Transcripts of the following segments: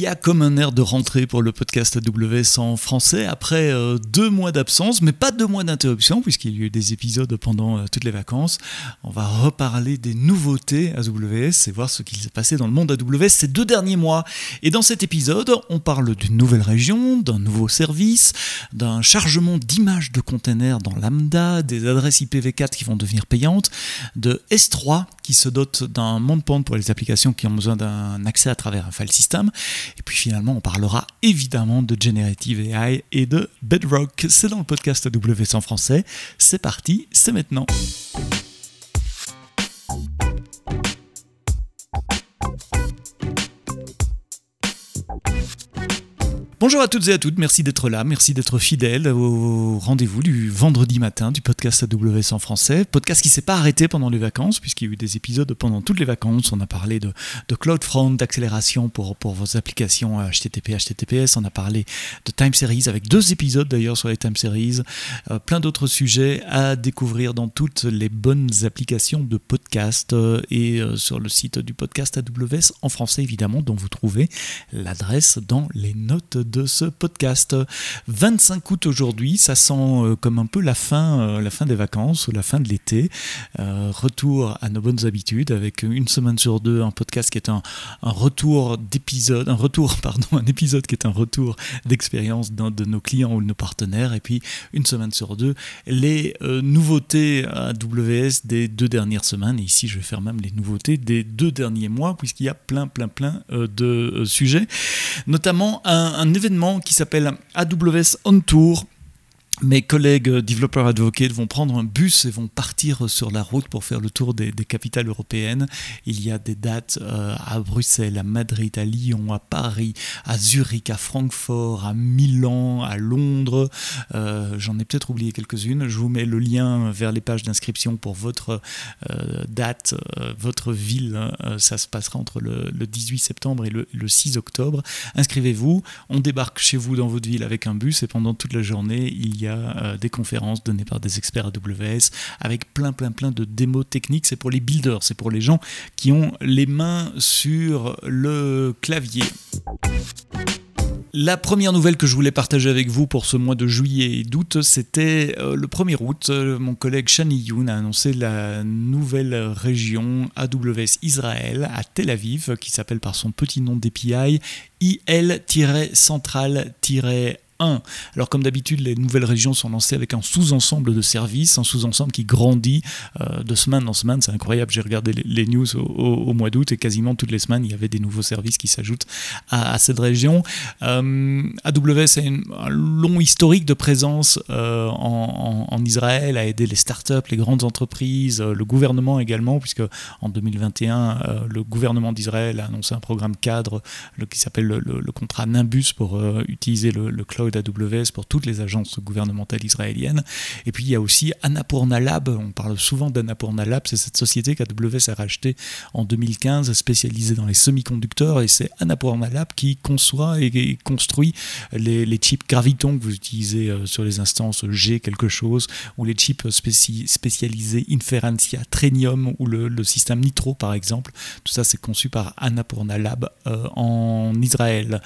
y a comme un air de rentrée pour le podcast AWS en français après euh, deux mois d'absence, mais pas deux mois d'interruption puisqu'il y a eu des épisodes pendant euh, toutes les vacances. On va reparler des nouveautés AWS et voir ce qui s'est passé dans le monde AWS ces deux derniers mois. Et dans cet épisode, on parle d'une nouvelle région, d'un nouveau service, d'un chargement d'images de containers dans Lambda, des adresses IPv4 qui vont devenir payantes, de S3 qui se dote d'un monte pour les applications qui ont besoin d'un accès à travers un file system. Et puis finalement, on parlera évidemment de Generative AI et de Bedrock. C'est dans le podcast AWS en français. C'est parti, c'est maintenant. Bonjour à toutes et à toutes, merci d'être là, merci d'être fidèles au rendez-vous du vendredi matin du podcast AWS en français. Podcast qui s'est pas arrêté pendant les vacances, puisqu'il y a eu des épisodes pendant toutes les vacances. On a parlé de, de CloudFront, d'accélération pour, pour vos applications HTTP, HTTPS. On a parlé de Time Series, avec deux épisodes d'ailleurs sur les Time Series. Euh, plein d'autres sujets à découvrir dans toutes les bonnes applications de podcast euh, et euh, sur le site du podcast AWS en français évidemment, dont vous trouvez l'adresse dans les notes de ce podcast. 25 août aujourd'hui, ça sent euh, comme un peu la fin, euh, la fin des vacances ou la fin de l'été. Euh, retour à nos bonnes habitudes avec une semaine sur deux un podcast qui est un, retour d'épisode, un retour, pardon, un épisode qui est un retour d'expérience d'un de nos clients ou de nos partenaires et puis une semaine sur deux les nouveautés AWS des deux dernières semaines et ici je vais faire même les nouveautés des deux derniers mois puisqu'il y a plein plein plein de sujets notamment un, un événement qui s'appelle AWS On Tour mes collègues développeurs advocates vont prendre un bus et vont partir sur la route pour faire le tour des, capitales européennes. Il y a des dates euh, à Bruxelles, à Madrid, à Lyon, à Paris, à Zurich, à Francfort, à Milan, à Londres. Euh, j'en ai peut-être oublié quelques-unes. Je vous mets le lien vers les pages d'inscription pour votre euh, date, votre ville. ça se passera entre le, 18 septembre et le, le 6 octobre. Inscrivez-vous. On débarque chez vous dans votre ville avec un bus et pendant toute la journée, il y a euh, des conférences données par des experts AWS avec plein plein plein de démos techniques. C'est pour les builders, c'est pour les gens qui ont les mains sur le clavier. La première nouvelle que je voulais partager avec vous pour ce mois de juillet et d'août, c'était euh, le 1er août. Euh, mon collègue Shani Yoon a annoncé la nouvelle région AWS Israël à Tel Aviv, qui s'appelle par son petit nom d'API IL-central- alors comme d'habitude, les nouvelles régions sont lancées avec un sous-ensemble de services, un sous-ensemble qui grandit euh, de semaine en semaine. C'est incroyable, j'ai regardé les, news au, mois d'août et quasiment toutes les semaines, il y avait des nouveaux services qui s'ajoutent à, cette région. Euh, AWS a un long historique de présence euh, en, Israël, a aidé les startups, les grandes entreprises, le gouvernement également, puisque en 2021, le gouvernement d'Israël a annoncé un programme cadre qui s'appelle le, contrat Nimbus pour utiliser le cloud d'AWS pour toutes les agences gouvernementales israéliennes. Et puis il y a aussi Annapurna Lab, on parle souvent d'Annapurna Lab, c'est cette société qu'AWS a rachetée en 2015, spécialisée dans les semi-conducteurs, et c'est Annapurna Lab qui conçoit et construit les, chips Graviton que vous utilisez euh, sur les instances G quelque chose, ou les chips spécialisés Inferentia Trenium, ou le, système Nitro par exemple. Tout ça c'est conçu par Annapurna Lab euh, en Israël.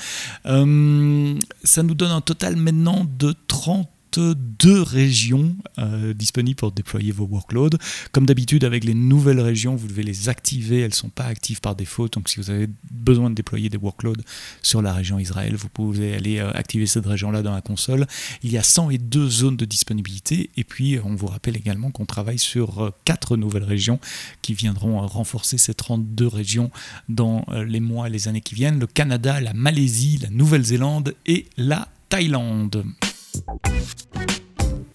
Euh, ça nous donne un maintenant de 30 deux régions euh, disponibles pour déployer vos workloads. Comme d'habitude, avec les nouvelles régions, vous devez les activer. Elles ne sont pas actives par défaut. Donc, si vous avez besoin de déployer des workloads sur la région Israël, vous pouvez aller euh, activer cette région-là dans la console. Il y a 102 zones de disponibilité. Et puis, on vous rappelle également qu'on travaille sur euh, quatre nouvelles régions qui viendront renforcer ces 32 régions dans les mois et les années qui viennent. Le Canada, la Malaisie, la Nouvelle-Zélande et la Thaïlande.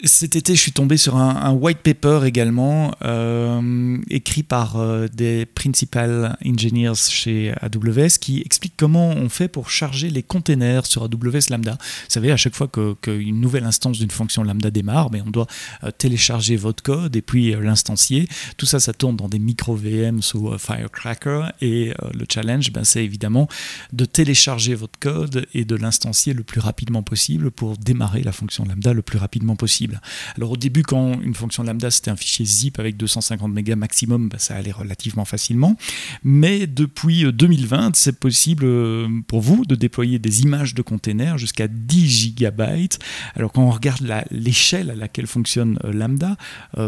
Cet été, je suis tombé sur un, white paper également, euh, écrit par euh, des principal engineers chez AWS, qui explique comment on fait pour charger les containers sur AWS Lambda. Vous savez, à chaque fois qu'une nouvelle instance d'une fonction Lambda démarre, mais ben, on doit euh, télécharger votre code et puis l'instancier. Tout ça, ça tourne dans des micro-VM sous Firecracker. Et le challenge, ben, c'est évidemment de télécharger votre code et de l'instancier le plus rapidement possible pour démarrer la fonction Lambda le plus rapidement possible. Alors au début, quand une fonction lambda c'était un fichier zip avec 250 mégas maximum, bah, ça allait relativement facilement. Mais depuis 2020, c'est possible pour vous de déployer des images de containers jusqu'à 10 gigabytes. Alors quand on regarde l'échelle à laquelle fonctionne lambda,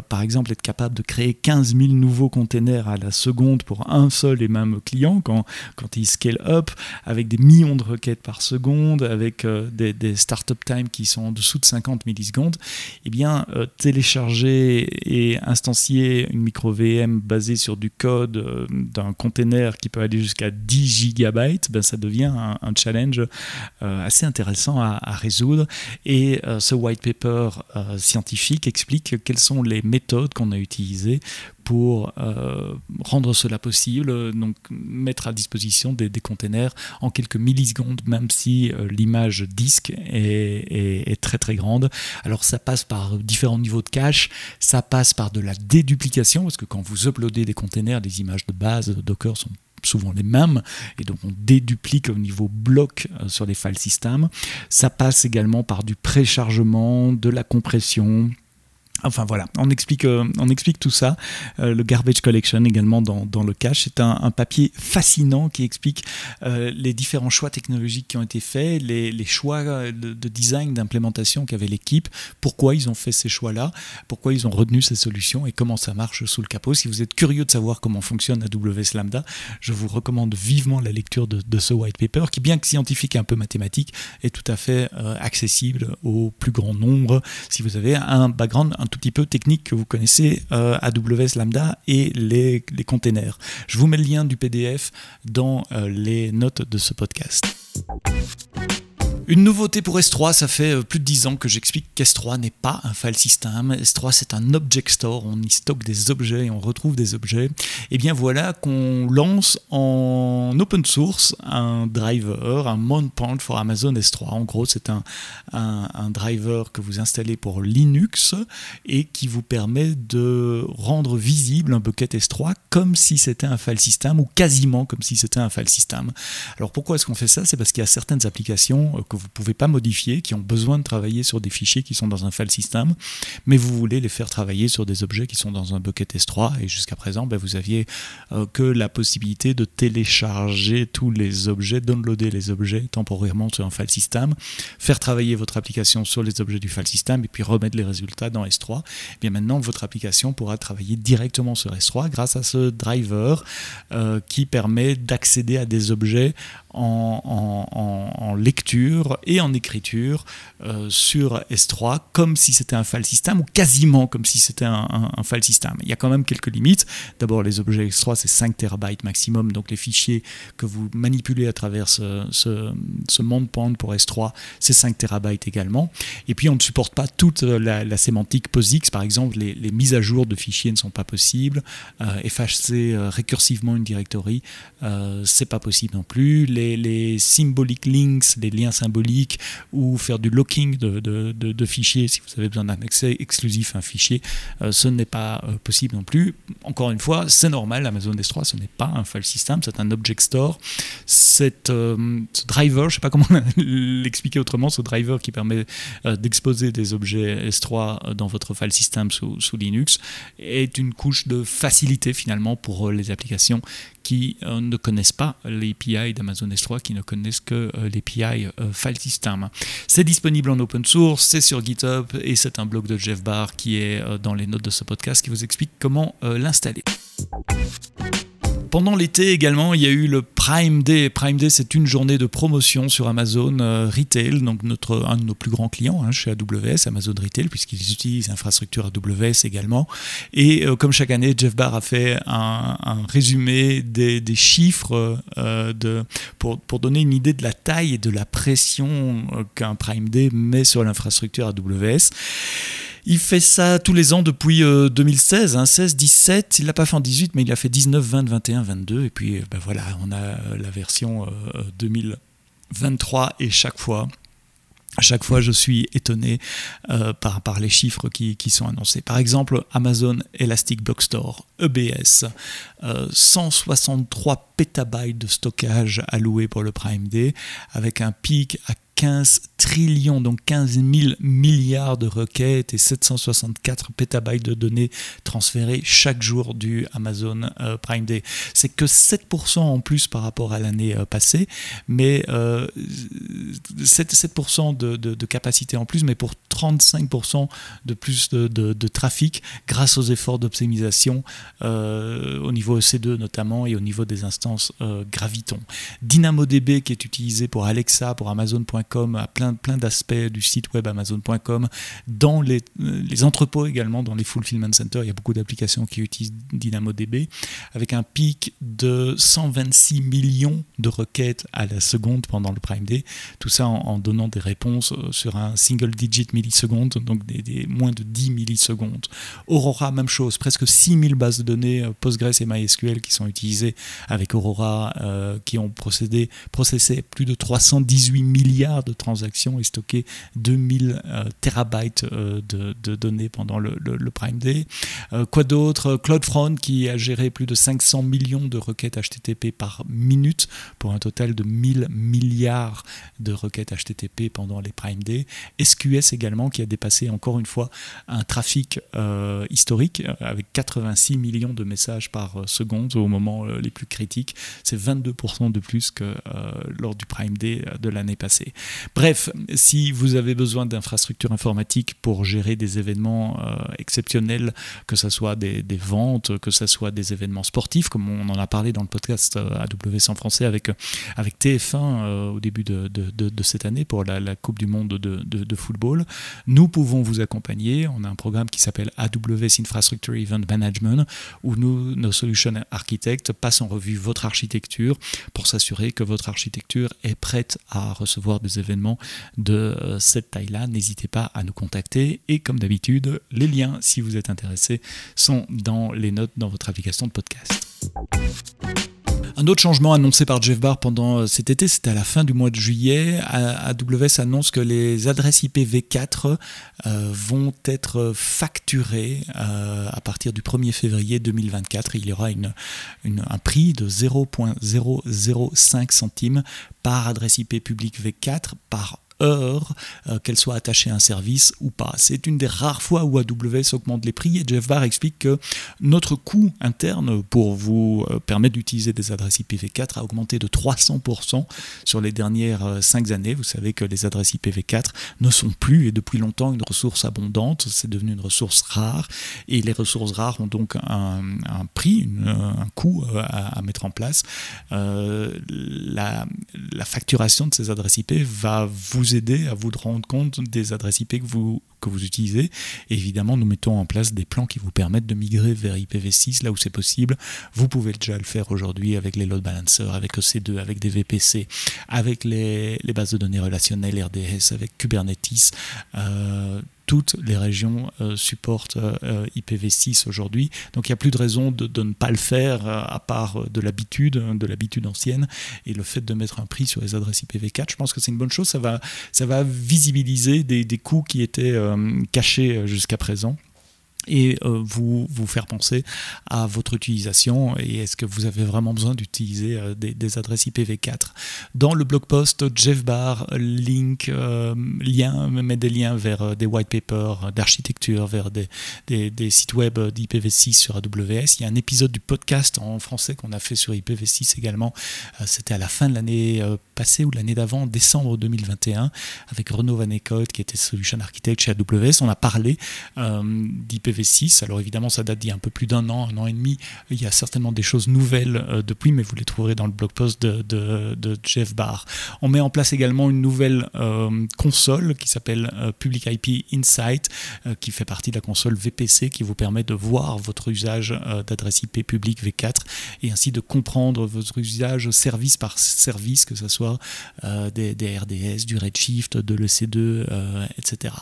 par exemple être capable de créer 15 000 nouveaux containers à la seconde pour un seul et même client quand, quand il scale up, avec des millions de requêtes par seconde, avec euh, des, startup time qui sont en dessous de 50 millisecondes, eh bien, euh, télécharger et instancier une micro VM basée sur du code euh, d'un container qui peut aller jusqu'à 10 gigabytes, ben, ça devient un, challenge assez intéressant à résoudre. Et ce white paper scientifique explique quelles sont les méthodes qu'on a utilisées pour euh, rendre cela possible, donc mettre à disposition des, containers en quelques millisecondes, même si euh, l'image disque est, très très grande. Alors ça passe par différents niveaux de cache, ça passe par de la déduplication, parce que quand vous uploadez des containers, les images de base Docker sont souvent les mêmes, et donc on déduplique au niveau bloc euh, sur les file systems. Ça passe également par du préchargement, de la compression, Enfin voilà, on explique, euh, tout ça. Euh, le Garbage Collection également dans, le cache. C'est un, papier fascinant qui explique euh, les différents choix technologiques qui ont été faits, les, les choix de, design, d'implémentation qu'avait l'équipe, pourquoi ils ont fait ces choix-là, pourquoi ils ont retenu ces solutions et comment ça marche sous le capot. Si vous êtes curieux de savoir comment fonctionne AWS Lambda, je vous recommande vivement la lecture de, de ce white paper qui, bien que scientifique et un peu mathématique, est tout à fait accessible au plus grand nombre si vous avez un background tout petit peu technique que vous connaissez euh, AWS Lambda et les, les, containers. Je vous mets le lien du PDF dans euh, les notes de ce podcast. Une nouveauté pour S3, ça fait euh, plus de 10 ans que j'explique qu'S3 n'est pas un file system. S3 c'est un object store, on y stocke des objets et on retrouve des objets. Et eh bien voilà qu'on lance en open source un driver, un mount point for Amazon S3. En gros c'est un, un, driver que vous installez pour Linux et qui vous permet de rendre visible un bucket S3 comme si c'était un file system ou quasiment comme si c'était un file system. Alors pourquoi est-ce qu'on fait ça? C'est parce qu'il y a certaines applications euh, que vous ne pouvez pas modifier, qui ont besoin de travailler sur des fichiers qui sont dans un file system, mais vous voulez les faire travailler sur des objets qui sont dans un bucket S3. Et jusqu'à présent, ben, vous aviez euh, que la possibilité de télécharger tous les objets, downloader les objets temporairement sur un file system, faire travailler votre application sur les objets du file system et puis remettre les résultats dans S3. Et eh bien maintenant, votre application pourra travailler directement sur S3 grâce à ce driver euh, qui permet d'accéder à des objets en, lecture et en écriture euh, sur S3 comme si c'était un file system ou quasiment comme si c'était un, file system. Il y a quand même quelques limites. D'abord, les objets S3, c'est 5 TB maximum, donc les fichiers que vous manipulez à travers ce, ce, ce point pour S3, c'est 5 TB également. Et puis, on ne supporte pas toute la, sémantique POSIX, par exemple, les, mises à jour de fichiers ne sont pas possibles. Euh, effacer euh, récursivement une directory, c'est pas possible non plus. Les, symbolic links, les liens symboliques, ou faire du locking de, fichiers si vous avez besoin d'un accès exclusif à un fichier, euh, ce n'est pas euh, possible non plus. Encore une fois, c'est normal, Amazon S3, ce n'est pas un file system, c'est un object store. Euh, ce driver, je ne sais pas comment l'expliquer autrement, ce driver qui permet d'exposer des objets S3 dans votre file system sous, sous Linux, est une couche de facilité finalement pour les applications qui ne connaissent pas l'API d'Amazon S3, qui ne connaissent que l'API euh. C'est disponible en open source, c'est sur GitHub et c'est un blog de Jeff Barr qui est dans les notes de ce podcast qui vous explique comment l'installer pendant l'été également, il y a eu le Prime Day. Prime Day, c'est une journée de promotion sur Amazon euh, Retail, donc notre, un de nos plus grands clients hein, chez AWS, Amazon Retail, puisqu'ils utilisent l'infrastructure AWS également. Et euh, comme chaque année, Jeff Barr a fait un, résumé des, chiffres euh, pour, pour, donner une idée de la taille et de la pression qu'un Prime Day met sur l'infrastructure AWS. Il fait ça tous les ans depuis 2016, 16, 17. Il l'a pas fait en 18, mais il a fait 19, 20, 21, 22. Et puis, euh, ben voilà, on a euh, la version 2023 euh, et chaque fois. Chaque fois, je suis étonné par, les chiffres qui, qui, sont annoncés. Par exemple, Amazon Elastic Block Store, EBS, 163 pétabytes de stockage alloués pour le Prime Day, avec un pic à 15 trillions, donc 15 000 milliards de requêtes et 764 pétabytes de données transférées chaque jour du Amazon euh, Prime Day. C'est que 7% en plus par rapport à l'année euh, passée, mais 7%, de, capacité en plus, mais pour 35% de plus de, trafic grâce aux efforts d'optimisation au niveau EC2 notamment et au niveau des instances Graviton. DynamoDB qui est utilisé pour Alexa, pour Amazon.com, à plein, plein d'aspects du site web Amazon.com, dans les, les, entrepôts également, dans les fulfillment centers, il y a beaucoup d'applications qui utilisent DynamoDB, avec un pic de 126 millions de requêtes à la seconde pendant le Prime Day, tout ça en, donnant des réponses euh, sur un single digit milliseconde, donc des, moins de 10 millisecondes. Aurora, même chose, presque 6000 bases de données euh, Postgres et MySQL qui sont utilisées avec Aurora, euh, qui ont procédé, processé plus de 318 milliards de transactions et stocké 2000 euh, terabytes euh, de, données pendant le, Prime Day. Euh, quoi d'autre? CloudFront qui a géré plus de 500 millions de requêtes HTTP par minute pour un total de 1000 milliards de requêtes HTTP pendant les Prime Day. SQS également qui a dépassé encore une fois un trafic historique avec 86 millions de messages par seconde au moment les plus critiques. C'est 22% de plus que lors du Prime Day de l'année passée. Bref, si vous avez besoin d'infrastructures informatiques pour gérer des événements euh, exceptionnels, que ce soit des, ventes, que ce soit des événements sportifs, comme on en a parlé dans le podcast euh, AWS en français avec, avec TF1 euh, au début de, cette année pour la, Coupe du Monde de, football, nous pouvons vous accompagner. On a un programme qui s'appelle AWS Infrastructure Event Management où nos solution architectes passent en revue votre architecture pour s'assurer que votre architecture est prête à recevoir des événements de euh, cette taille-là, n'hésitez pas à nous contacter. Et comme d'habitude, les liens, si vous êtes intéressé, sont dans les notes dans votre application de podcast. Un autre changement annoncé par Jeff Barr pendant euh, cet été, c'était à la fin du mois de juillet. AWS annonce que les adresses IPv4 euh, vont être facturées à partir du 1er février 2024. Il y aura un prix de 0.005 centimes par adresse IP publique V4 par euh, qu'elle soit attachée à un service ou pas. C'est une des rares fois où AWS augmente les prix et Jeff Barr explique que notre coût interne pour vous euh, permettre d'utiliser des adresses IPv4 a augmenté de 300% sur les dernières 5 euh, années. Vous savez que les adresses IPv4 ne sont plus et depuis longtemps une ressource abondante, c'est devenu une ressource rare et les ressources rares ont donc un, prix, un coût à, mettre en place. la, la facturation de ces adresses IP va vous aider à vous rendre compte des adresses IP que vous, que vous utilisez. Évidemment, nous mettons en place des plans qui vous permettent de migrer vers IPv6 là où c'est possible. Vous pouvez déjà le faire aujourd'hui avec les load balancers, avec EC2, avec des VPC, avec les, les bases de données relationnelles RDS, avec Kubernetes. Euh, toutes les régions euh, supportent euh, IPv6 aujourd'hui. Donc il n'y a plus de raison de, ne pas le faire euh, à part de l'habitude, hein, de l'habitude ancienne. Et le fait de mettre un prix sur les adresses IPv4, je pense que c'est une bonne chose. Ça va, ça va visibiliser des, des coûts qui étaient cachés jusqu'à présent et euh, vous, vous faire penser à votre utilisation et est-ce que vous avez vraiment besoin d'utiliser euh, des, adresses IPv4. Dans le blog post, Jeff Barr link, euh, lien, met des liens vers des white papers d'architecture, vers des, des, sites web d'IPv6 sur AWS. Il y a un épisode du podcast en français qu'on a fait sur IPv6 également. C'était à la fin de l'année passée ou l'année d'avant, décembre 2021, avec Renaud Van Eekhout qui était Solution Architect chez AWS. On a parlé d'IPv6 IPv6. Alors évidemment, ça date d'il y a un peu plus d'un an, un an et demi. Il y a certainement des choses nouvelles euh, depuis, mais vous les trouverez dans le blog post de, Jeff Barr. On met en place également une nouvelle euh, console qui s'appelle euh, Public IP Insight, qui fait partie de la console VPC, qui vous permet de voir votre usage d'adresse IP publique V4 et ainsi de comprendre votre usage service par service, que ce soit des, RDS, du Redshift, de l'EC2, etc.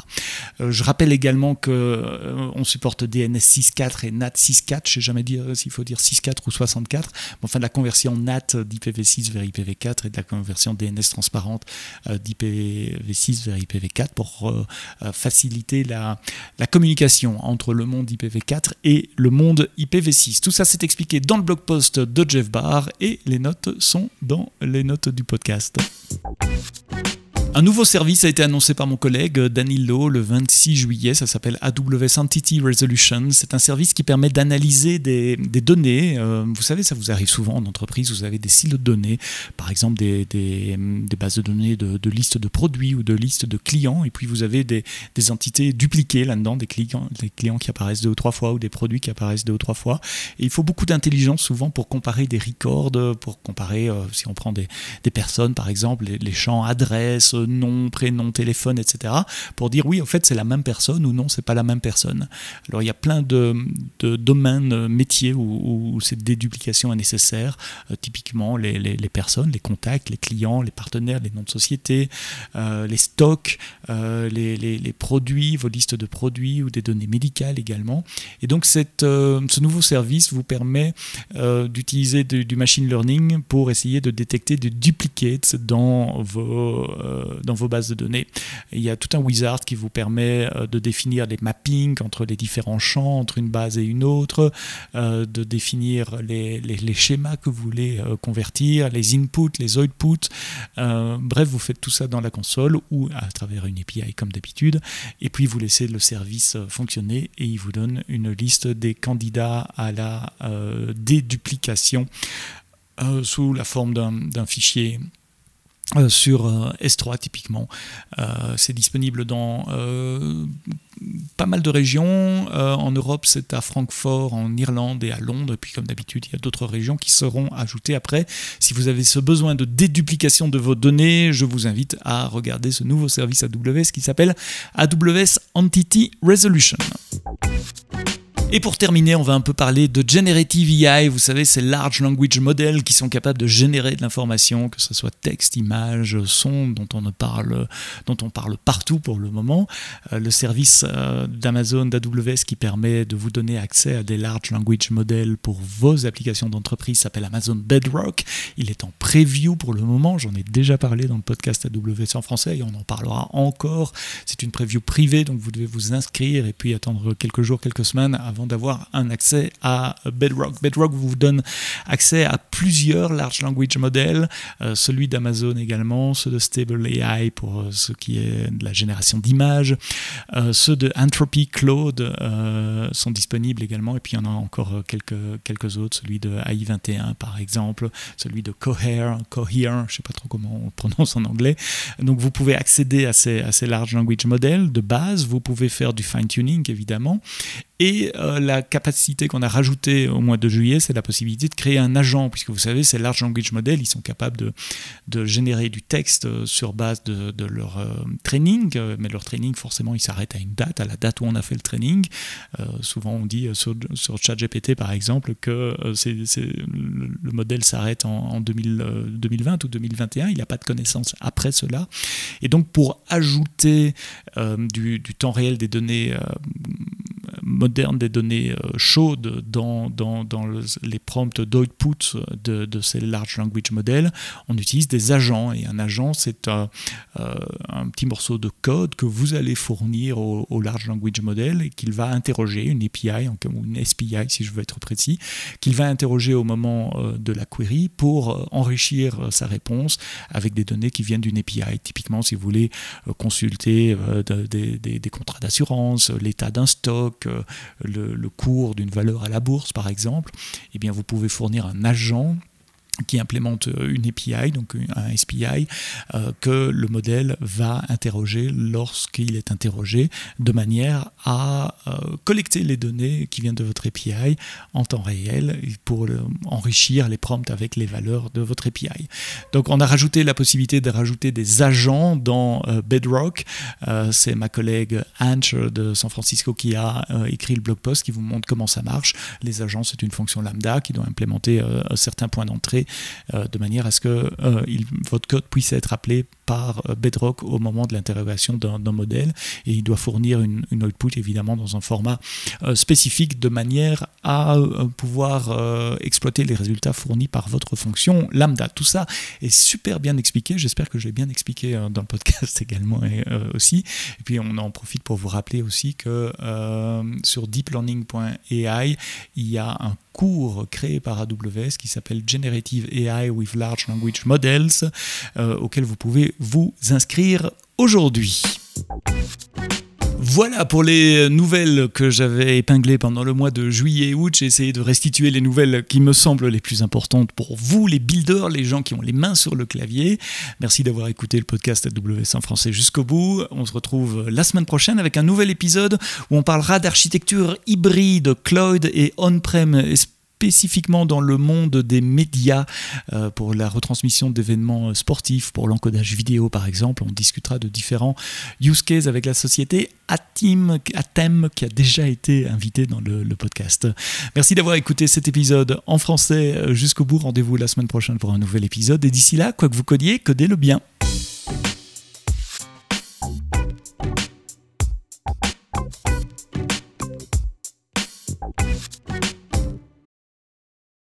je rappelle également que on supporte DNS 6.4 et NAT 6.4. Je sais jamais dire euh, s'il faut dire 6.4 ou 64. enfin, la conversion NAT d'IPv6 vers IPv4 et de la conversion DNS transparente euh, d'IPv6 vers IPv4 pour euh, faciliter la, la communication entre le monde IPv4 et le monde IPv6. Tout ça, c'est expliqué dans le blog post de Jeff Barr et les notes sont dans les notes du podcast. Un nouveau service a été annoncé par mon collègue Danilo le 26 juillet. Ça s'appelle AWS Entity Resolution. C'est un service qui permet d'analyser des, données. Euh, vous savez, ça vous arrive souvent en entreprise. Vous avez des silos de données, par exemple des, des, bases de données de, listes de produits ou de listes de clients. Et puis vous avez des, entités dupliquées là-dedans, des clients, des clients qui apparaissent deux ou trois fois ou des produits qui apparaissent deux ou trois fois. Et il faut beaucoup d'intelligence souvent pour comparer des records, pour comparer, euh, si on prend des, personnes par exemple, les, les champs adresse, nom, prénom, téléphone, etc. pour dire oui, en fait, c'est la même personne ou non, c'est pas la même personne. Alors il y a plein de, domaines euh, métiers où, cette déduplication est nécessaire. Euh, typiquement, les, personnes, les contacts, les clients, les partenaires, les noms de société, euh, les stocks, les, produits, vos listes de produits ou des données médicales également. Et donc cette, ce nouveau service vous permet d'utiliser du machine learning pour essayer de détecter des duplicates dans vos, dans vos bases de données. il y a tout un wizard qui vous permet euh, de définir les mappings entre les différents champs, entre une base et une autre, euh, de définir les, schémas que vous voulez euh, convertir, les inputs, les outputs. bref, vous faites tout ça dans la console ou à travers une API comme d'habitude. Et puis vous laissez le service fonctionner et il vous donne une liste des candidats à la déduplication sous la forme d'un fichier euh, sur euh, S3 typiquement. Euh, c'est disponible dans pas mal de régions. en Europe, c'est à Francfort, en Irlande et à Londres. Et puis, comme d'habitude, il y a d'autres régions qui seront ajoutées après. Si vous avez ce besoin de déduplication de vos données, je vous invite à regarder ce nouveau service AWS qui s'appelle AWS Entity Resolution. Et pour terminer, on va un peu parler de Generative AI. Vous savez, ces large language models qui sont capables de générer de l'information, que ce soit texte, image, son, dont on, parle, dont on parle partout pour le moment. Euh, le service euh, d'Amazon, d'AWS qui permet de vous donner accès à des large language models pour vos applications d'entreprise s'appelle Amazon Bedrock. Il est en preview pour le moment. J'en ai déjà parlé dans le podcast AWS en français et on en parlera encore. C'est une preview privée, donc vous devez vous inscrire et puis attendre quelques jours, quelques semaines d'avoir un accès à Bedrock. Bedrock vous donne accès à plusieurs large language models, euh, celui d'Amazon également, ceux de Stable AI pour euh, ce qui est de la génération d'images, euh, ceux de Entropy Cloud sont disponibles également, et puis il y en a encore quelques, quelques autres, celui de AI21 par exemple, celui de Cohere, Cohere, je ne sais pas trop comment on prononce en anglais. Donc vous pouvez accéder à ces, à ces large language models de base, vous pouvez faire du fine-tuning évidemment, et la capacité qu'on a rajoutée au mois de juillet, c'est la possibilité de créer un agent, puisque vous savez, ces large language models, ils sont capables de, de générer du texte euh, sur base de, de leur euh, training, mais leur training, forcément, il s'arrête à une date, à la date où on a fait le training. souvent, on dit sur, sur ChatGPT, par exemple, que c'est, le, modèle s'arrête en, 2020 ou 2021, il n'a pas de connaissances après cela. Et donc, pour ajouter du, du, temps réel des données moderne des données euh, chaudes dans, dans, dans les prompts d'output de, ces large language models, on utilise des agents. Et un agent, c'est un, euh, petit morceau de code que vous allez fournir au, large language model et qu'il va interroger, une API, ou une SPI si je veux être précis, qu'il va interroger au moment euh, de la query pour enrichir sa réponse avec des données qui viennent d'une API. Typiquement, si vous voulez consulter des, des contrats d'assurance, l'état d'un stock, le, cours d'une valeur à la bourse, par exemple, eh bien, vous pouvez fournir un agent qui implémente euh, une API, donc un SPI, euh, que le modèle va interroger lorsqu'il est interrogé, de manière à euh, collecter les données qui viennent de votre API en temps réel pour enrichir les prompts avec les valeurs de votre API. Donc on a rajouté la possibilité de rajouter des agents dans Bedrock. C'est ma collègue Ange de San Francisco qui a écrit le blog post qui vous montre comment ça marche. Les agents, c'est une fonction lambda qui doit implémenter certains points d'entrée euh, de manière à ce que euh, votre code puisse être appelé par euh, Bedrock au moment de l'interrogation d'un modèle et il doit fournir une, output évidemment dans un format spécifique de manière à pouvoir exploiter les résultats fournis par votre fonction lambda. Tout ça est super bien expliqué, j'espère que je l'ai bien expliqué dans le podcast également et, aussi. Et puis on en profite pour vous rappeler aussi que sur deeplearning.ai, il y a un cours créé par AWS qui s'appelle Generative AI with Large Language Models, euh, auquel vous pouvez vous inscrire aujourd'hui. Voilà pour les nouvelles que j'avais épinglées pendant le mois de juillet et août. J'ai essayé de restituer les nouvelles qui me semblent les plus importantes pour vous, les builders, les gens qui ont les mains sur le clavier. Merci d'avoir écouté le podcast AWS en français jusqu'au bout. On se retrouve la semaine prochaine avec un nouvel épisode où on parlera d'architecture hybride, cloud et on-prem spécifiquement dans le monde des médias euh, pour la retransmission d'événements sportifs, pour l'encodage vidéo par exemple. On discutera de différents use cases avec la société Atim, Atem qui a déjà été invité dans le, podcast. Merci d'avoir écouté cet épisode en français euh, jusqu'au bout. Rendez-vous la semaine prochaine pour un nouvel épisode. Et d'ici là, quoi que vous codiez, codez le bien.